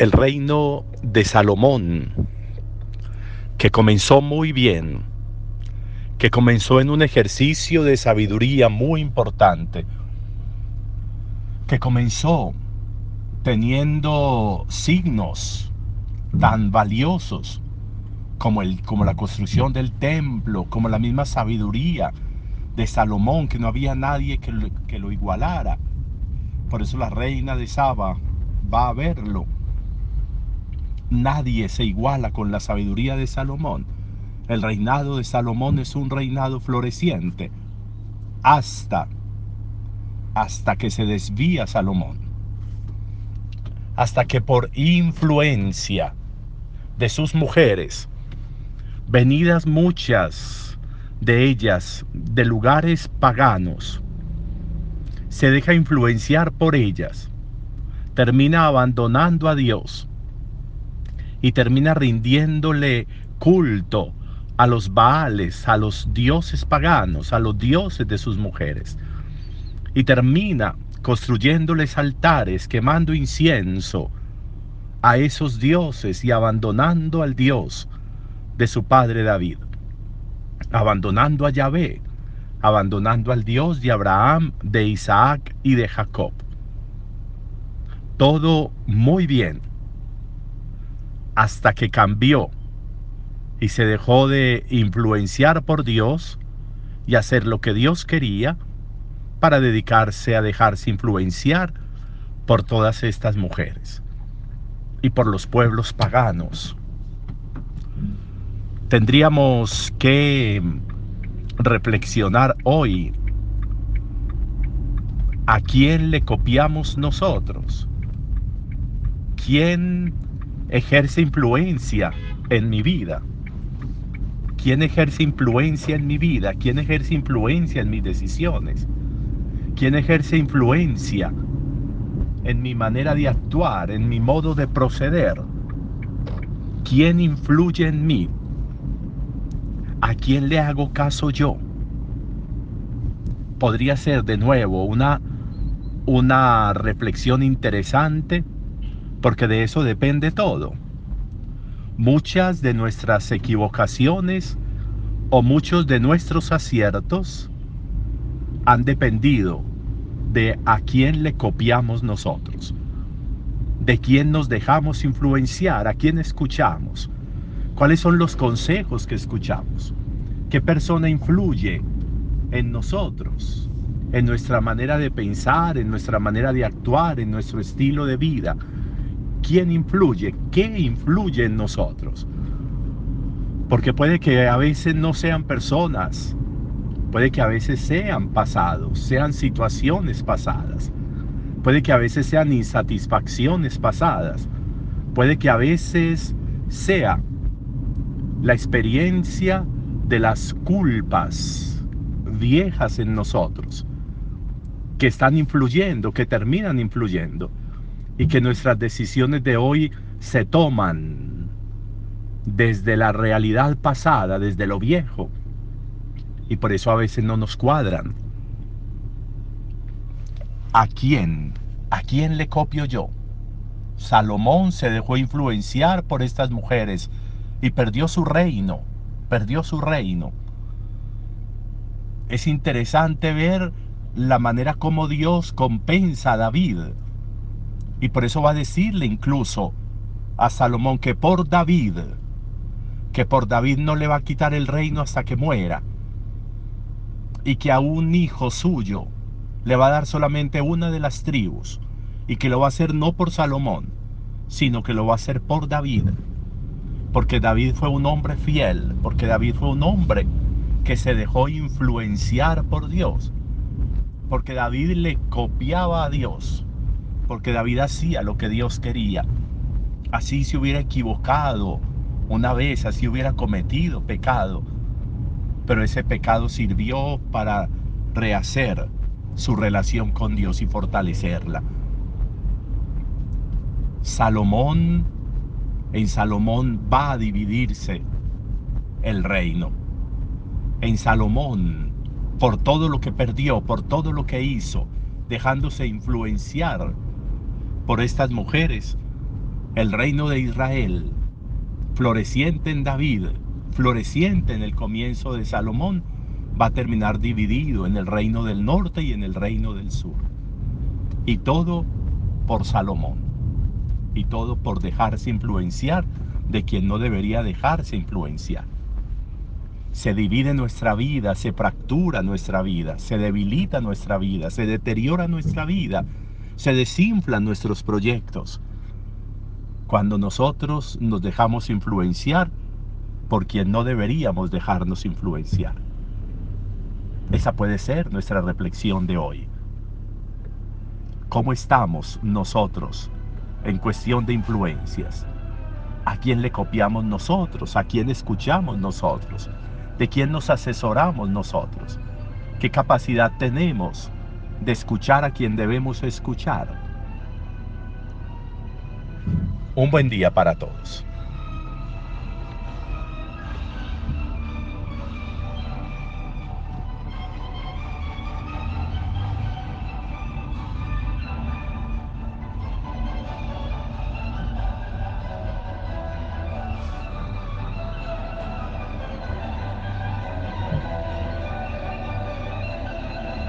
el reino de Salomón, que comenzó muy bien, que comenzó en un ejercicio de sabiduría muy importante, que comenzó teniendo signos tan valiosos como, el, como la construcción del templo, como la misma sabiduría de Salomón, que no había nadie que lo, que lo igualara. Por eso la reina de Saba va a verlo. Nadie se iguala con la sabiduría de Salomón. El reinado de Salomón es un reinado floreciente hasta hasta que se desvía Salomón. Hasta que por influencia de sus mujeres, venidas muchas de ellas de lugares paganos, se deja influenciar por ellas, termina abandonando a Dios y termina rindiéndole culto a los baales, a los dioses paganos, a los dioses de sus mujeres. Y termina construyéndoles altares, quemando incienso a esos dioses y abandonando al Dios de su padre David, abandonando a Yahvé, abandonando al Dios de Abraham, de Isaac y de Jacob. Todo muy bien, hasta que cambió y se dejó de influenciar por Dios y hacer lo que Dios quería para dedicarse a dejarse influenciar por todas estas mujeres y por los pueblos paganos. Tendríamos que reflexionar hoy a quién le copiamos nosotros, quién ejerce influencia en mi vida? ¿Quién ejerce influencia en mi vida? ¿Quién ejerce influencia en mis decisiones? ¿Quién ejerce influencia en mi manera de actuar, en mi modo de proceder? ¿Quién influye en mí? ¿A quién le hago caso yo? Podría ser de nuevo una, una reflexión interesante porque de eso depende todo. Muchas de nuestras equivocaciones o muchos de nuestros aciertos han dependido de a quién le copiamos nosotros, de quién nos dejamos influenciar, a quién escuchamos, cuáles son los consejos que escuchamos, qué persona influye en nosotros, en nuestra manera de pensar, en nuestra manera de actuar, en nuestro estilo de vida, quién influye, qué influye en nosotros. Porque puede que a veces no sean personas, puede que a veces sean pasados, sean situaciones pasadas, puede que a veces sean insatisfacciones pasadas, puede que a veces sea la experiencia de las culpas viejas en nosotros, que están influyendo, que terminan influyendo y que nuestras decisiones de hoy se toman desde la realidad pasada, desde lo viejo. Y por eso a veces no nos cuadran. ¿A quién? ¿A quién le copio yo? Salomón se dejó influenciar por estas mujeres y perdió su reino, perdió su reino. Es interesante ver la manera como Dios compensa a David y por eso va a decirle incluso a Salomón que por David, que por David no le va a quitar el reino hasta que muera. Y que a un hijo suyo le va a dar solamente una de las tribus. Y que lo va a hacer no por Salomón, sino que lo va a hacer por David. Porque David fue un hombre fiel, porque David fue un hombre que se dejó influenciar por Dios. Porque David le copiaba a Dios porque David hacía lo que Dios quería. Así se hubiera equivocado una vez, así hubiera cometido pecado, pero ese pecado sirvió para rehacer su relación con Dios y fortalecerla. Salomón, en Salomón va a dividirse el reino. En Salomón, por todo lo que perdió, por todo lo que hizo, dejándose influenciar por estas mujeres, El reino de Israel, floreciente en David, floreciente en el comienzo de Salomón, va a terminar dividido en el reino del norte y en el reino del sur. Y todo por Salomón. Y todo por dejarse influenciar de quien no debería dejarse influenciar. Se divide nuestra vida, se fractura nuestra vida, se debilita nuestra vida, se deteriora nuestra vida, se desinflan nuestros proyectos. Cuando nosotros nos dejamos influenciar por quien no deberíamos dejarnos influenciar. Esa puede ser nuestra reflexión de hoy. ¿Cómo estamos nosotros en cuestión de influencias? ¿A quién le copiamos nosotros? ¿A quién escuchamos nosotros? ¿De quién nos asesoramos nosotros? ¿Qué capacidad tenemos de escuchar a quien debemos escuchar? Un buen día para todos.